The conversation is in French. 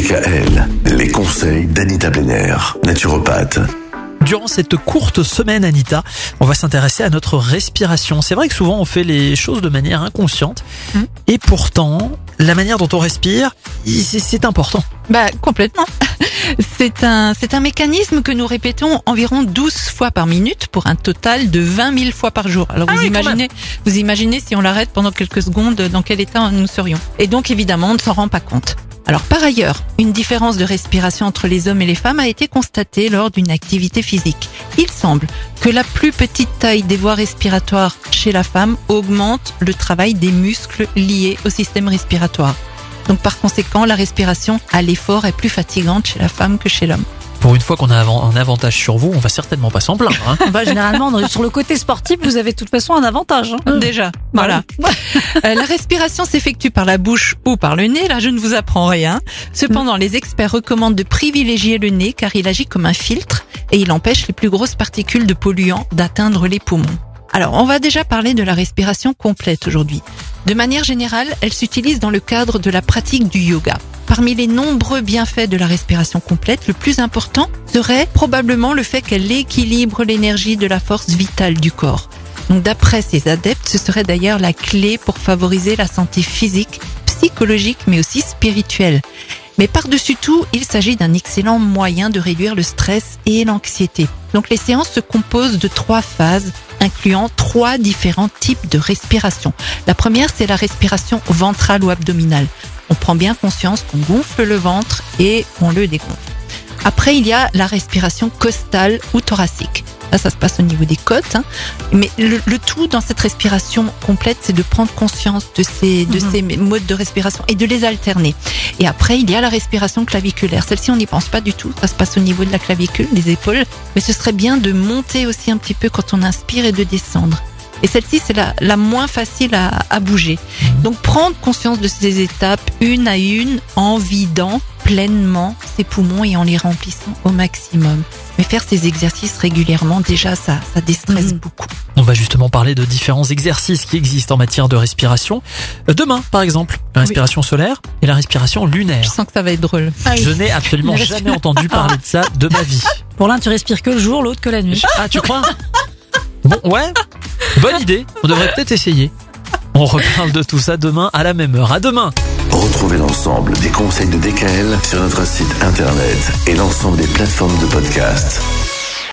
DKL, les conseils d'Anita Benner, naturopathe. Durant cette courte semaine, Anita, on va s'intéresser à notre respiration. C'est vrai que souvent on fait les choses de manière inconsciente. Mm. Et pourtant, la manière dont on respire, c'est- important. Bah complètement. C'est un, c'est un mécanisme que nous répétons environ 12 fois par minute pour un total de 20 000 fois par jour. Alors Ah vous oui, imaginez, vous imaginez si on l'arrête pendant quelques secondes, dans quel état nous serions. Et donc évidemment, on ne s'en rend pas compte. Alors par ailleurs, une différence de respiration entre les hommes et les femmes a été constatée lors d'une activité physique. Il semble que la plus petite taille des voies respiratoires chez la femme augmente le travail des muscles liés au système respiratoire. Donc par conséquent, la respiration à l'effort est plus fatigante chez la femme que chez l'homme. Pour une fois qu'on a un avantage sur vous, on va certainement pas s'en plaindre. hein. Bah, généralement, sur le côté sportif, vous avez de toute façon un avantage. hein. Déjà, voilà. Euh, la respiration s'effectue par la bouche ou par le nez. Là, je ne vous apprends rien. Cependant, les experts recommandent de privilégier le nez car il agit comme un filtre et il empêche les plus grosses particules de polluants d'atteindre les poumons. Alors, on va déjà parler de la respiration complète aujourd'hui. De manière générale, elle s'utilise dans le cadre de la pratique du yoga. Parmi les nombreux bienfaits de la respiration complète, le plus important serait probablement le fait qu'elle équilibre l'énergie de la force vitale du corps. Donc d'après ces adeptes, ce serait d'ailleurs la clé pour favoriser la santé physique, psychologique, mais aussi spirituelle. Mais par-dessus tout, il s'agit d'un excellent moyen de réduire le stress et l'anxiété. Donc les séances se composent de trois phases, incluant trois différents types de respiration. La première, c'est la respiration ventrale ou abdominale. On prend bien conscience qu'on gonfle le ventre et on le dégonfle. Après, il y a la respiration costale ou thoracique. Là, ça se passe au niveau des côtes. hein. Mais le, le tout dans cette respiration complète, c'est de prendre conscience de ces, de Mhm. ces modes de respiration et de les alterner. Et après, il y a la respiration claviculaire. Celle-ci, on n'y pense pas du tout. Ça se passe au niveau de la clavicule, des épaules. Mais ce serait bien de monter aussi un petit peu quand on inspire et de descendre. Et celle-ci, c'est la, la moins facile à, à bouger. Donc, prendre conscience de ces étapes une à une en vidant pleinement ses poumons et en les remplissant au maximum. Mais faire ces exercices régulièrement, déjà, ça, ça déstresse Mhm. beaucoup. On va justement parler de différents exercices qui existent en matière de respiration. Euh, Demain, par exemple, la respiration solaire et la respiration Je lunaire. sens que ça va être drôle. Je n'ai absolument jamais entendu parler de ça de ma vie. Pour l'un, tu respires que le jour, l'autre que la nuit. Ah, tu crois? Bon, ouais. Bonne idée. On devrait peut-être essayer. On reparle de tout ça demain à la même heure. À demain. Retrouvez l'ensemble des conseils de DKL sur notre site internet et l'ensemble des plateformes de podcast.